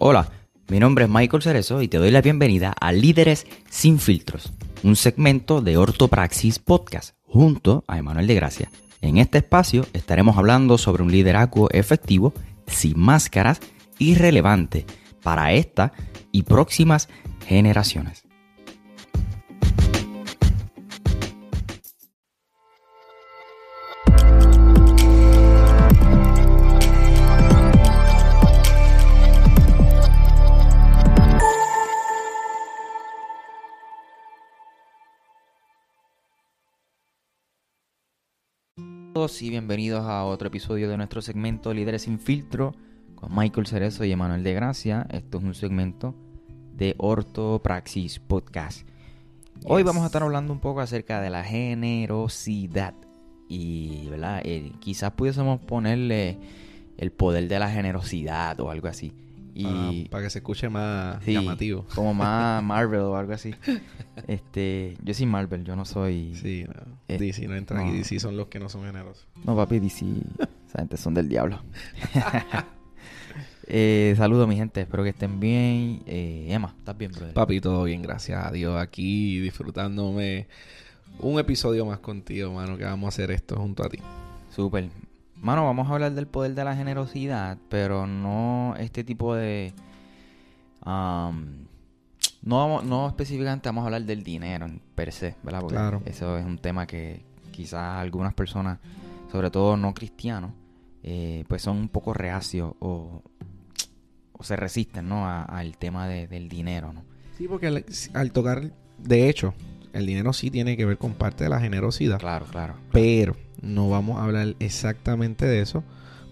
Hola, mi nombre es Michael Cerezo y te doy la bienvenida a Líderes sin filtros, un segmento de Ortopraxis Podcast junto a Emanuel de Gracia. En este espacio estaremos hablando sobre un liderazgo efectivo, sin máscaras y relevante para esta y próximas generaciones. Y bienvenidos a otro episodio de nuestro segmento Líderes sin filtro con Michael Cerezo y Emanuel de Gracia. Esto es un segmento de Ortopraxis Podcast. Hoy vamos a estar hablando un poco acerca de la generosidad y ¿verdad? Eh, quizás pudiésemos ponerle el poder de la generosidad o algo así. Y, para que se escuche más llamativo. Como más Marvel o algo así. Este, yo soy Marvel, yo no soy. Sí, eh, DC no entra aquí. DC son los que no son generosos. No, papi, DC. esa gente son del diablo. eh, saludos, mi gente. Espero que estén bien. Eh, Emma, ¿estás bien, brother? Papi, todo bien, gracias a Dios. Aquí disfrutándome un episodio más contigo, mano, que vamos a hacer esto junto a ti. Súper. Mano, vamos a hablar del poder de la generosidad, pero no este tipo de... no, no específicamente vamos a hablar del dinero per se, ¿verdad? Porque claro. eso es un tema que quizás algunas personas, sobre todo no cristianos, eh, pues son un poco reacios o, o se resisten, ¿no? Al tema del dinero, ¿no? Sí, porque al, al tocar, de hecho, el dinero sí tiene que ver con parte de la generosidad. Claro, claro. Pero no vamos a hablar exactamente de eso.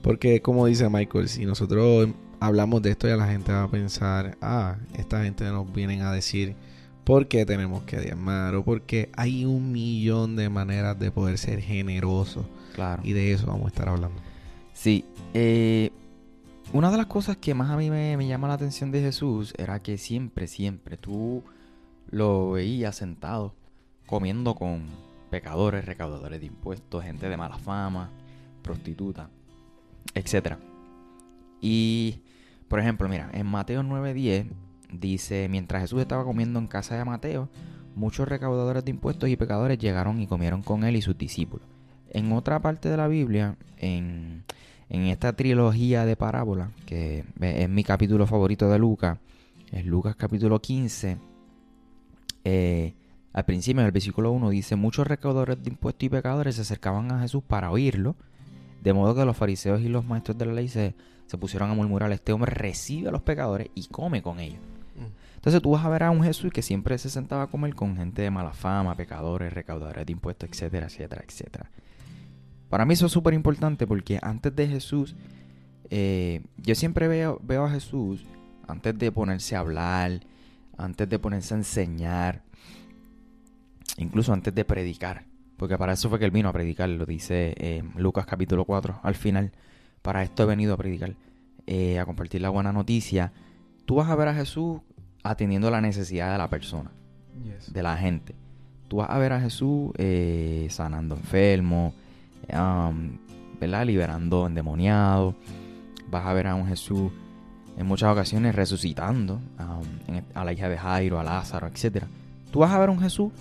Porque como dice Michael, si nosotros hablamos de esto ya la gente va a pensar, ah, esta gente nos vienen a decir por qué tenemos que diezmar o porque hay un millón de maneras de poder ser generoso. Claro. Y de eso vamos a estar hablando. Sí. Eh, una de las cosas que más a mí me, me llama la atención de Jesús era que siempre, siempre tú lo veías sentado comiendo con pecadores, recaudadores de impuestos, gente de mala fama, prostituta, etc. Y, por ejemplo, mira, en Mateo 9:10 dice, mientras Jesús estaba comiendo en casa de Mateo, muchos recaudadores de impuestos y pecadores llegaron y comieron con él y sus discípulos. En otra parte de la Biblia, en, en esta trilogía de parábolas, que es mi capítulo favorito de Lucas, es Lucas capítulo 15, eh, al principio, en el versículo 1 dice, muchos recaudadores de impuestos y pecadores se acercaban a Jesús para oírlo, de modo que los fariseos y los maestros de la ley se, pusieron a murmurar, este hombre recibe a los pecadores y come con ellos. Mm. Entonces tú vas a ver a un Jesús que siempre se sentaba a comer con gente de mala fama, pecadores, recaudadores de impuestos, etcétera, etcétera, etcétera. Para mí eso es súper importante porque antes de Jesús, eh, yo siempre veo, veo a Jesús, antes de ponerse a hablar, antes de ponerse a enseñar, incluso antes de predicar, porque para eso fue que él vino a predicar, lo dice eh, Lucas capítulo 4, al final, para esto he venido a predicar, eh, a compartir la buena noticia, tú vas a ver a Jesús atendiendo la necesidad de la persona, de la gente. Tú vas a ver a Jesús eh, sanando enfermos, um, ¿verdad? liberando endemoniados. Vas a ver a un Jesús en muchas ocasiones resucitando um, a la hija de Jairo, a Lázaro, etc. Tú vas a ver a un Jesús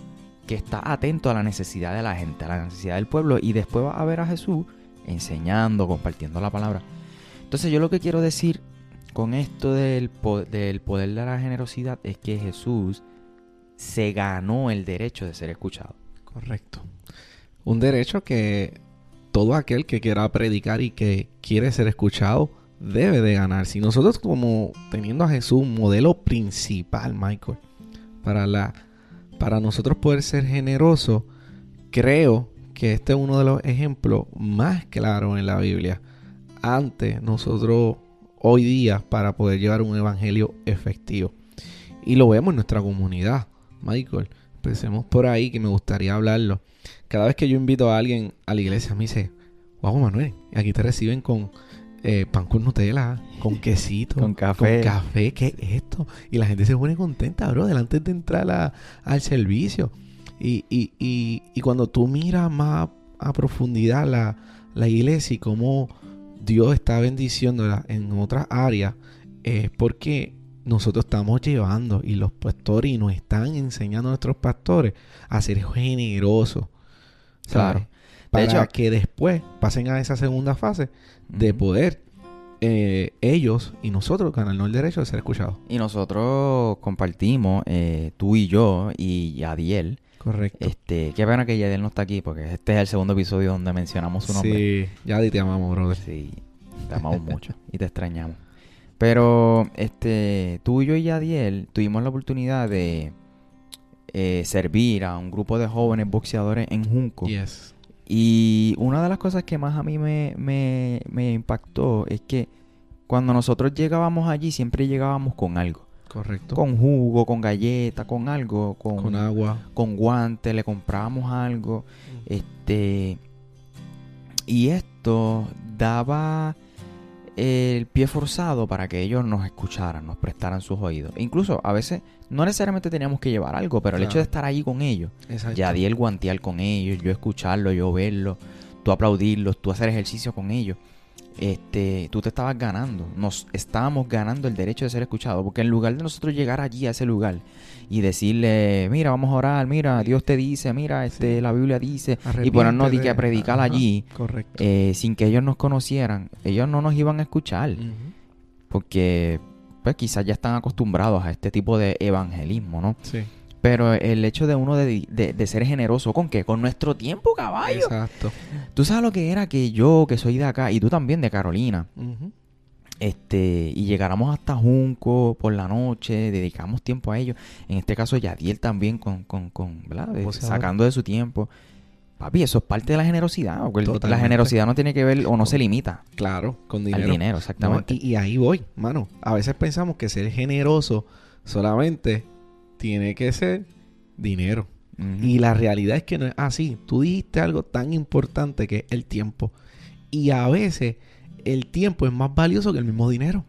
que está atento a la necesidad de la gente, a la necesidad del pueblo, y después va a ver a Jesús enseñando, compartiendo la palabra. Entonces yo lo que quiero decir con esto del, poder de la generosidad es que Jesús se ganó el derecho de ser escuchado. Correcto. Un derecho que todo aquel que quiera predicar y que quiere ser escuchado debe de ganar. Si nosotros como teniendo a Jesús modelo principal, Michael, para la para nosotros poder ser generosos, creo que este es uno de los ejemplos más claros en la Biblia. Antes nosotros hoy día para poder llevar un evangelio efectivo. Y lo vemos en nuestra comunidad, Michael. Empecemos por ahí que me gustaría hablarlo. Cada vez que yo invito a alguien a la iglesia me dice, wow Manuel, aquí te reciben con eh, pan con Nutella, con quesito, con café. Con café, ¿qué es esto? Y la gente se pone contenta, bro, delante de entrar al servicio. Y, y, y, y, cuando tú miras más a profundidad la, la iglesia y cómo Dios está bendiciéndola en otras áreas, es porque nosotros estamos llevando y los pastores y nos están enseñando a nuestros pastores a ser generosos. ¿sabes? Claro. Para hecho- que después pasen a esa segunda fase de poder eh, ellos y nosotros ganarnos el derecho de ser escuchados. Y nosotros compartimos, eh, tú y yo y Yadiel. Correcto. Este, qué pena que Yadiel no está aquí porque este es el segundo episodio donde mencionamos su nombre. Sí, ya di te amamos, brother. Sí, te amamos mucho y te extrañamos. Pero este, tú y yo y Yadiel tuvimos la oportunidad de eh, servir a un grupo de jóvenes boxeadores en Junco. Yes. Y una de las cosas que más a mí me, me, me impactó es que cuando nosotros llegábamos allí siempre llegábamos con algo. Correcto. Con jugo, con galleta, con algo, con, Con agua. con guantes, le comprábamos algo. Este. Y esto daba el pie forzado para que ellos nos escucharan, nos prestaran sus oídos. E incluso a veces no necesariamente teníamos que llevar algo, pero el Claro. hecho de estar allí con ellos, Exacto. ya di el guantear con ellos, yo escucharlo, yo verlo, tú aplaudirlos, tú hacer ejercicio con ellos. Este, tú te estabas ganando, nos estábamos ganando el derecho de ser escuchados, porque en lugar de nosotros llegar allí a ese lugar y decirle, mira, vamos a orar, mira, Dios te dice, mira, este, Sí. la Biblia dice, y ponernos que a predicar Ajá, allí, eh, sin que ellos nos conocieran, ellos no nos iban a escuchar, porque pues quizás ya están acostumbrados a este tipo de evangelismo, ¿no? Sí. Pero el hecho de uno de, de- de ser generoso, ¿con qué? Con nuestro tiempo, caballo. Exacto. Tú sabes lo que era que yo, que soy de acá, y tú también de Carolina, este, y llegáramos hasta Junco por la noche, dedicamos tiempo a ellos. En este caso, Yadiel también con, con, con ¿verdad? De- sacando de su tiempo. Papi, eso es parte de la generosidad. la generosidad no tiene que ver o no se limita Claro, con al dinero. dinero, No, exactamente. y, y ahí voy, mano. A veces pensamos que ser generoso solamente tiene que ser dinero. Y la realidad es que no es así. Tú dijiste algo tan importante que es el tiempo. Y a veces el tiempo es más valioso que el mismo dinero.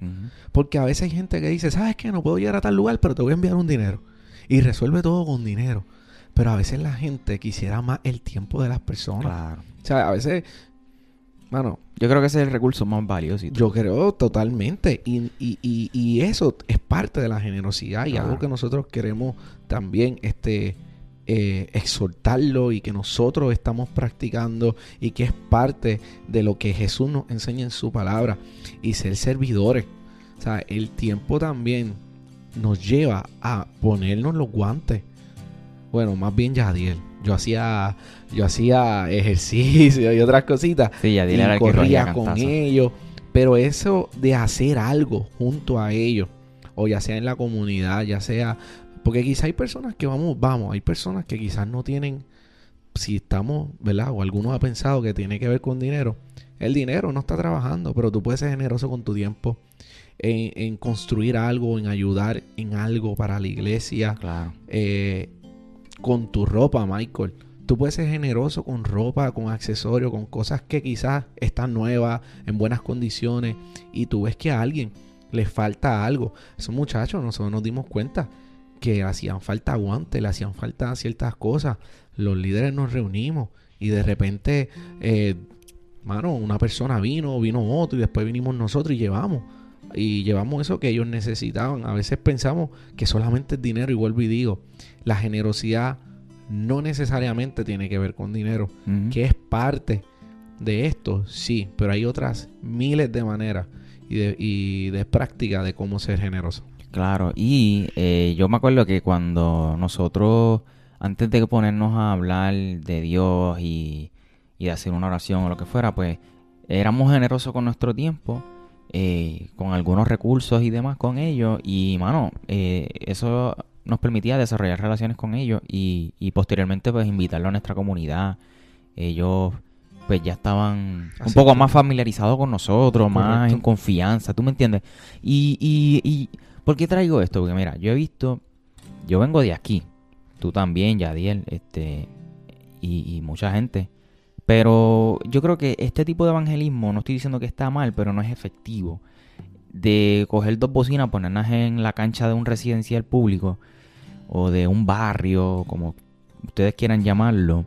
Porque a veces hay gente que dice, ¿sabes qué? No puedo llegar a tal lugar, pero te voy a enviar un dinero. Y resuelve todo con dinero. Pero a veces la gente quisiera más el tiempo de las personas. Claro. O sea, a veces, mano, Yo creo que ese es el recurso más valioso. yo creo totalmente. Y, y- y- y eso es parte de la generosidad y algo que nosotros queremos también este, eh, exhortarlo y que nosotros estamos practicando y que es parte de lo que Jesús nos enseña en su palabra y ser servidores. O sea, el tiempo también nos lleva a ponernos los guantes. Bueno, más bien Yadiel. Yo hacía, yo hacía ejercicio y otras cositas Sí, Yadiel y era el que corría con ellos. Pero eso de hacer algo junto a ellos, o ya sea en la comunidad, ya sea. Porque quizá hay personas que vamos, vamos, hay personas que quizás no tienen. Si estamos, ¿verdad? O algunos ha pensado que tiene que ver con dinero. El dinero no está trabajando, pero tú puedes ser generoso con tu tiempo. En, en construir algo, en ayudar en algo para la iglesia Claro. eh, con tu ropa, Michael. Tú puedes ser generoso con ropa, con accesorios, con cosas que quizás están nuevas, en buenas condiciones, y tú ves que a alguien le falta algo. Esos muchachos, nosotros nos dimos cuenta que hacían falta guantes, le hacían falta ciertas cosas. Los líderes nos reunimos y de repente, eh, mano, una persona vino, vino otro y después vinimos nosotros y llevamos. Y llevamos eso que ellos necesitaban. A veces pensamos que solamente es dinero y vuelvo y digo, la generosidad no necesariamente tiene que ver con dinero, que es parte de esto, sí, pero hay otras miles de maneras y de, y de práctica de cómo ser generoso. Claro, y eh, yo me acuerdo que cuando nosotros, antes de ponernos a hablar de Dios y, y de hacer una oración o lo que fuera, pues éramos generosos con nuestro tiempo, eh, con algunos recursos y demás con ellos, y mano, eh, eso nos permitía desarrollar relaciones con ellos y, y posteriormente pues invitarlos a nuestra comunidad. Ellos pues ya estaban un poco que- más familiarizados con nosotros, más en confianza, ¿tú me entiendes? Y, y, y ¿por qué traigo esto? Porque mira, yo he visto, yo vengo de aquí, tú también, Yadiel, este, y, y mucha gente. Pero yo creo que este tipo de evangelismo, no estoy diciendo que está mal, pero no es efectivo. De coger dos bocinas, ponerlas en la cancha de un residencial público o de un barrio, como ustedes quieran llamarlo,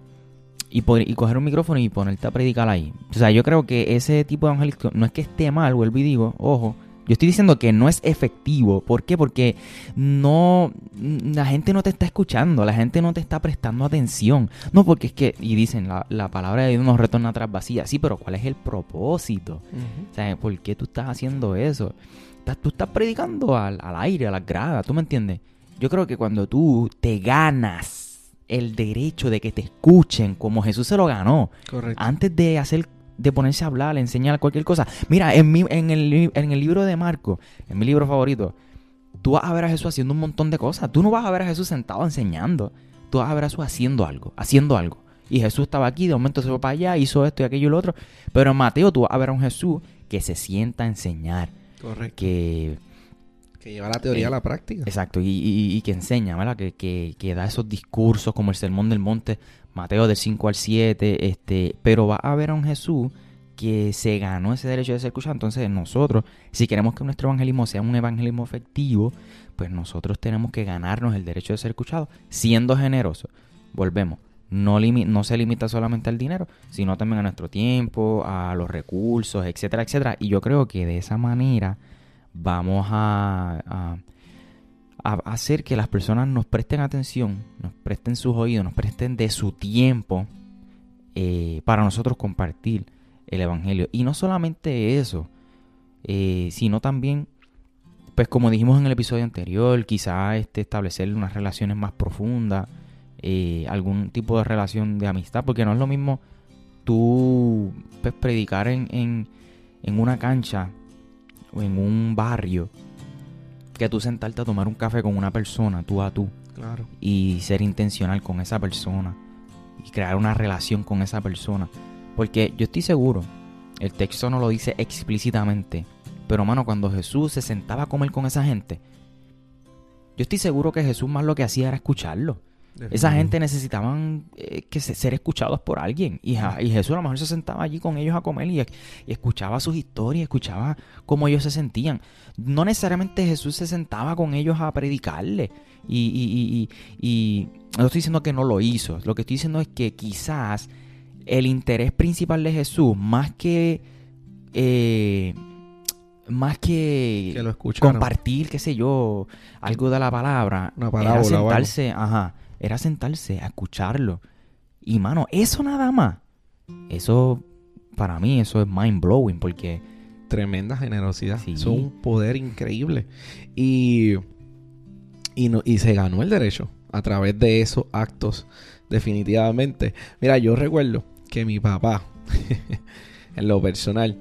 y, po- y coger un micrófono y ponerte a predicar ahí. O sea, yo creo que ese tipo de evangelismo no es que esté mal, vuelvo y digo, ojo, Yo estoy diciendo que no es efectivo. ¿Por qué? Porque no. La gente no te está escuchando, la gente no te está prestando atención. No, porque es que. Y dicen, la, la palabra de Dios nos retorna atrás vacía. Sí, pero ¿cuál es el propósito? O sea, ¿por qué tú estás haciendo eso? tú estás predicando al, al aire, a las gradas, ¿tú me entiendes? Yo creo que cuando tú te ganas el derecho de que te escuchen como Jesús se lo ganó, antes de hacer de ponerse a hablar, enseñar cualquier cosa. Mira, en, mi, en, el, en el libro de Marco, en mi libro favorito, tú vas a ver a Jesús haciendo un montón de cosas. Tú no vas a ver a Jesús sentado enseñando. Tú vas a ver a Jesús haciendo algo, haciendo algo. Y Jesús estaba aquí, de momento se fue para allá, hizo esto y aquello y lo otro. Pero en Mateo tú vas a ver a un Jesús que se sienta a enseñar. Correcto. Que, que lleva la teoría a la práctica. Exacto, y, que enseña, ¿verdad? Que, que, que, da esos discursos como el Sermón del Monte, Mateo del 5 al 7, este, pero va a ver a un Jesús que se ganó ese derecho de ser escuchado. Entonces nosotros, si queremos que nuestro evangelismo sea un evangelismo efectivo, pues nosotros tenemos que ganarnos el derecho de ser escuchados, siendo generosos. Volvemos, no, no se limita solamente al dinero, sino también a nuestro tiempo, a los recursos, etcétera, etcétera. Y yo creo que de esa manera vamos a, hacer que las personas nos presten atención, nos presten sus oídos, nos presten de su tiempo eh, para nosotros compartir el Evangelio. Y no solamente eso, eh, sino también, pues como dijimos en el episodio anterior, quizá este, establecer unas relaciones más profundas, eh, algún tipo de relación de amistad, porque no es lo mismo tú pues, predicar en, en una cancha o en un barrio que tú sentarte a tomar un café con una persona, tú a tú. Claro. Y ser intencional con esa persona. Y crear una relación con esa persona. Porque yo estoy seguro, el texto no lo dice explícitamente. Pero mano, cuando Jesús se sentaba a comer con esa gente, yo estoy seguro que Jesús más lo que hacía era escucharlo. Esa gente necesitaban eh, que ser escuchados por alguien. Y, Jesús a lo mejor se sentaba allí con ellos a comer y, escuchaba sus historias, escuchaba cómo ellos se sentían. No necesariamente Jesús se sentaba con ellos a predicarle. Y, y, no estoy diciendo que no lo hizo. Lo que estoy diciendo es que quizás el interés principal de Jesús, más que... Eh, más que, compartir, qué sé yo, algo de la palabra, Una palabra, sentarse, ajá, era sentarse a escucharlo. Y mano, eso nada más. Eso, para mí, eso es mind blowing porque... Tremenda generosidad. es un poder increíble. Y, y, no, y se ganó el derecho a través de esos actos, definitivamente. Mira, yo recuerdo que mi papá, en lo personal,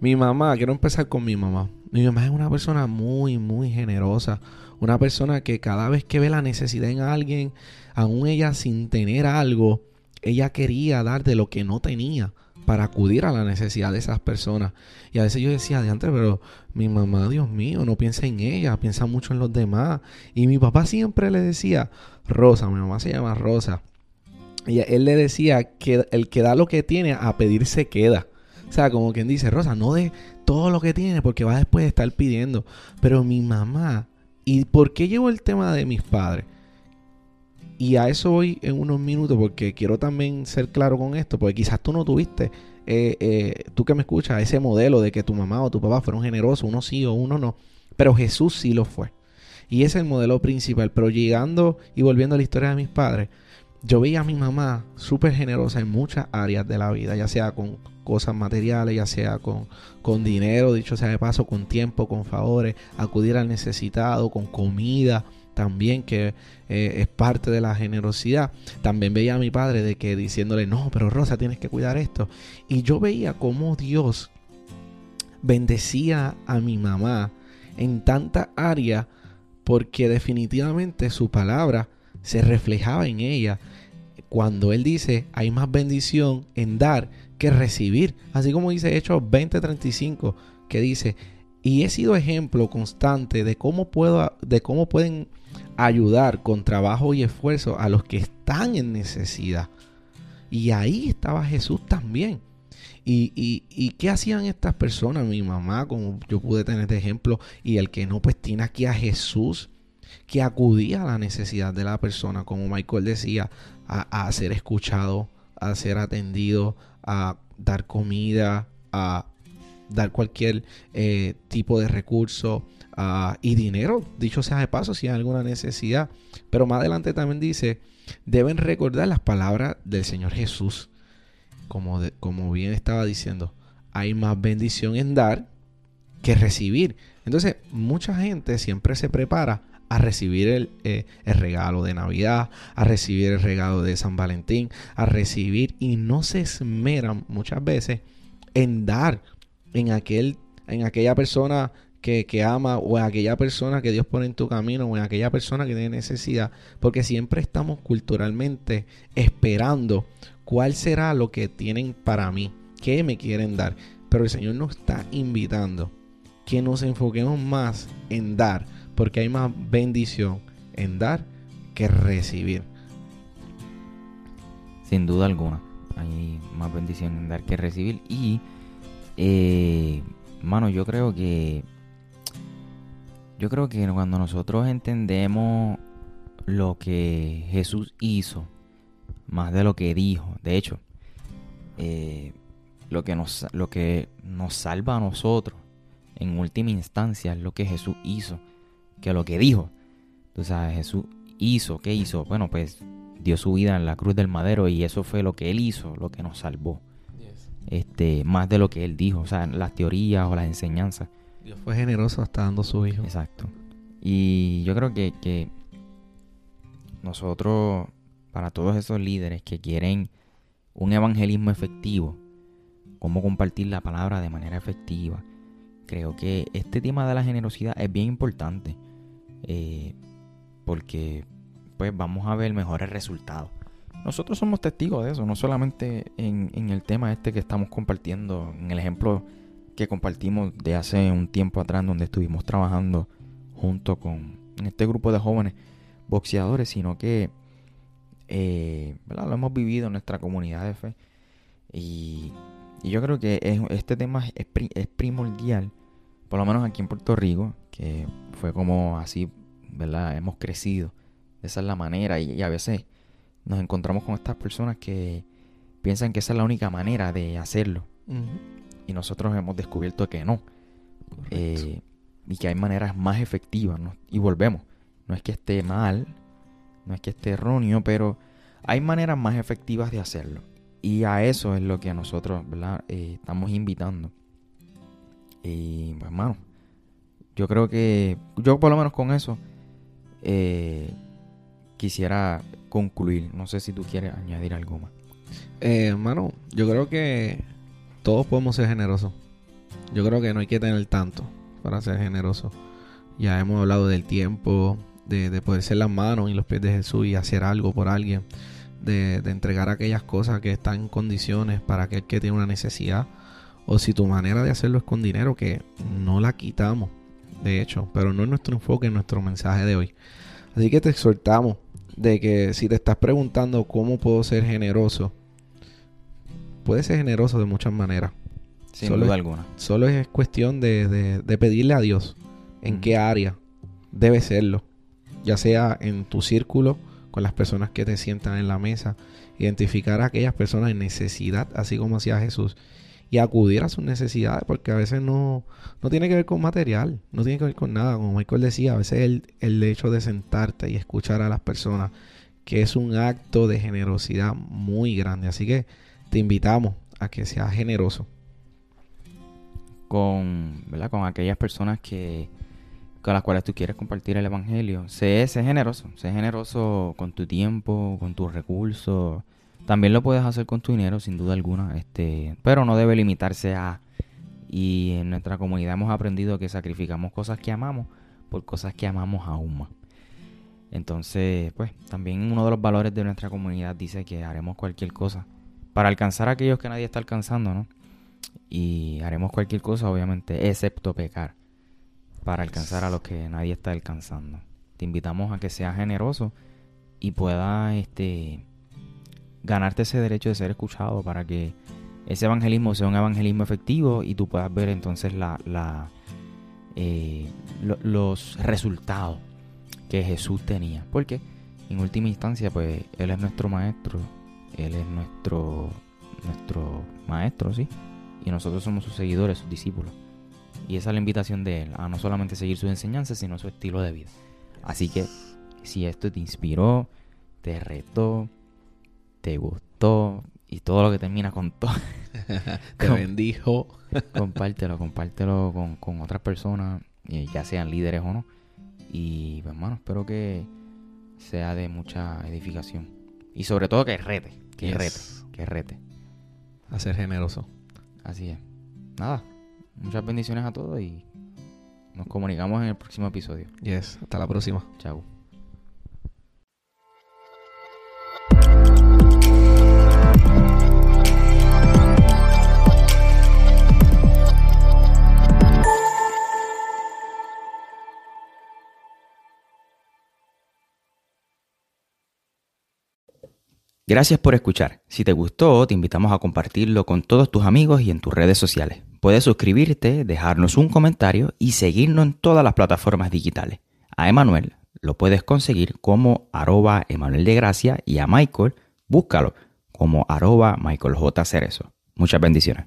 mi mamá, quiero empezar con mi mamá. Mi mamá es una persona muy, muy generosa. Una persona que cada vez que ve la necesidad en alguien, aún ella sin tener algo, ella quería dar de lo que no tenía para acudir a la necesidad de esas personas. Y a veces yo decía, antes, pero mi mamá, Dios mío, no piensa en ella, piensa mucho en los demás. Y mi papá siempre le decía, Rosa, mi mamá se llama Rosa. Y él le decía que el que da lo que tiene a pedir se queda. O sea, como quien dice, Rosa, no de todo lo que tiene porque va después de estar pidiendo. Pero mi mamá, ¿y por qué llevo el tema de mis padres? Y a eso voy en unos minutos porque quiero también ser claro con esto, porque quizás tú no tuviste, eh, eh, tú que me escuchas, ese modelo de que tu mamá o tu papá fueron generosos, uno sí o uno no, pero Jesús sí lo fue. Y ese es el modelo principal, pero llegando y volviendo a la historia de mis padres, yo veía a mi mamá súper generosa en muchas áreas de la vida, ya sea con cosas materiales, ya sea con, con dinero, dicho sea de paso, con tiempo, con favores, acudir al necesitado, con comida, también que eh, es parte de la generosidad. También veía a mi padre de que diciéndole, no, pero Rosa, tienes que cuidar esto. Y yo veía cómo Dios bendecía a mi mamá en tanta área porque definitivamente su palabra se reflejaba en ella. Cuando él dice, hay más bendición en dar que recibir. Así como dice Hechos 20:35, que dice, y he sido ejemplo constante de cómo puedo de cómo pueden ayudar con trabajo y esfuerzo a los que están en necesidad. Y ahí estaba Jesús también. Y, y, qué hacían estas personas? Mi mamá, como yo pude tener de ejemplo, y el que no, pues tiene aquí a Jesús, que acudía a la necesidad de la persona, como Michael decía, a, ser escuchado, a ser atendido, a dar comida, a dar cualquier eh, tipo de recurso y dinero, dicho sea de paso, si hay alguna necesidad. Pero más adelante también dice, deben recordar las palabras del Señor Jesús. Como, como bien estaba diciendo, hay más bendición en dar que recibir. Entonces, mucha gente siempre se prepara a recibir el, eh, el, regalo de Navidad, a recibir el regalo de San Valentín, a recibir y no se esmeran muchas veces en dar en, aquel, en aquella persona que, que, ama o en aquella persona que Dios pone en tu camino o en aquella persona que tiene necesidad, porque siempre estamos culturalmente esperando cuál será lo que tienen para mí, qué me quieren dar. Pero el Señor nos está invitando que nos enfoquemos más en dar porque hay más bendición en dar que recibir. Sin duda alguna, hay más bendición en dar que recibir. Y, eh, mano, yo creo que, yo creo que cuando nosotros entendemos lo que Jesús hizo, más de lo que dijo, de hecho, eh, lo, que nos, lo que nos salva a nosotros, en última instancia, es lo que Jesús hizo que lo que dijo. Tú sabes, Jesús hizo, ¿qué hizo? Bueno, pues dio su vida en la cruz del madero y eso fue lo que él hizo, lo que nos salvó. Este, más de lo que él dijo, o sea, las teorías o las enseñanzas. Dios fue generoso hasta dando su hijo. Exacto. Y yo creo que, que nosotros, para todos esos líderes que quieren un evangelismo efectivo, cómo compartir la palabra de manera efectiva, creo que este tema de la generosidad es bien importante. Eh, porque pues vamos a ver mejores resultados. Nosotros somos testigos de eso, no solamente en, el tema este que estamos compartiendo, en el ejemplo que compartimos de hace un tiempo atrás donde estuvimos trabajando junto con este grupo de jóvenes boxeadores, sino que eh, lo hemos vivido en nuestra comunidad de fe. Y, yo creo que este tema es, es primordial, por lo menos aquí en Puerto Rico, que fue como así ¿verdad? Hemos crecido. Esa es la manera y, a veces nos encontramos con estas personas que piensan que esa es la única manera de hacerlo. Y nosotros hemos descubierto que no. Eh, y que hay maneras más efectivas. Y volvemos. No es que esté mal, no es que esté erróneo, pero hay maneras más efectivas de hacerlo. Y a eso es lo que nosotros ¿verdad? Eh, estamos invitando. Y, pues, hermano, yo creo que yo por lo menos con eso eh, quisiera concluir. No sé si tú quieres añadir algo más. Eh, hermano, yo creo que todos podemos ser generosos. Yo creo que no hay que tener tanto para ser generoso. Ya hemos hablado del tiempo, de, poder ser las manos y los pies de Jesús y hacer algo por alguien, de, entregar aquellas cosas que están en condiciones para aquel que tiene una necesidad. O si tu manera de hacerlo es con dinero, que no la quitamos de hecho, pero no es nuestro enfoque en nuestro mensaje de hoy. Así que te exhortamos de que si te estás preguntando cómo puedo ser generoso, puedes ser generoso de muchas maneras. Sin duda alguna. Solo es cuestión de, pedirle a Dios en qué área debe serlo. Ya sea en tu círculo, con las personas que te sientan en la mesa, identificar a aquellas personas en necesidad, así como hacía Jesús, y acudir a sus necesidades, porque a veces no, no tiene que ver con material, no tiene que ver con nada. Como Michael decía, a veces el, el hecho de sentarte y escuchar a las personas, que es un acto de generosidad muy grande. Así que te invitamos a que seas generoso. Con, ¿verdad? con aquellas personas que con las cuales tú quieres compartir el evangelio. Sé, sé generoso, sé generoso con tu tiempo, con tus recursos también lo puedes hacer con tu dinero, sin duda alguna, este, pero no debe limitarse a... Y en nuestra comunidad hemos aprendido que sacrificamos cosas que amamos por cosas que amamos aún más. Entonces, pues, también uno de los valores de nuestra comunidad dice que haremos cualquier cosa para alcanzar a aquellos que nadie está alcanzando, ¿no? Y haremos cualquier cosa, obviamente, excepto pecar, para alcanzar a los que nadie está alcanzando. Te invitamos a que seas generoso y puedas, este, ganarte ese derecho de ser escuchado para que ese evangelismo sea un evangelismo efectivo y tú puedas ver entonces eh, los resultados que Jesús tenía. Porque en última instancia, pues Él es nuestro maestro, Él es nuestro, nuestro maestro, ¿sí? y nosotros somos sus seguidores, sus discípulos. Y esa es la invitación de Él, a no solamente seguir sus enseñanzas, sino su estilo de vida. Así que si esto te inspiró, te retó, te gustó y todo lo que termina con todo, te bendijo. compártelo, compártelo con, con otras personas, ya sean líderes o no. Y pues, hermano, espero que sea de mucha edificación. Y sobre todo que rete, que rete, que rete. A ser generoso. Así es. Nada, muchas bendiciones a todos y nos comunicamos en el próximo episodio. Yes, hasta la próxima. Chao. Gracias por escuchar. Si te gustó, te invitamos a compartirlo con todos tus amigos y en tus redes sociales. Puedes suscribirte, dejarnos un comentario y seguirnos en todas las plataformas digitales. A Emanuel lo puedes conseguir como arroba Emanuel de Gracia y a Michael búscalo como arroba Michael J. Cerezo. Muchas bendiciones.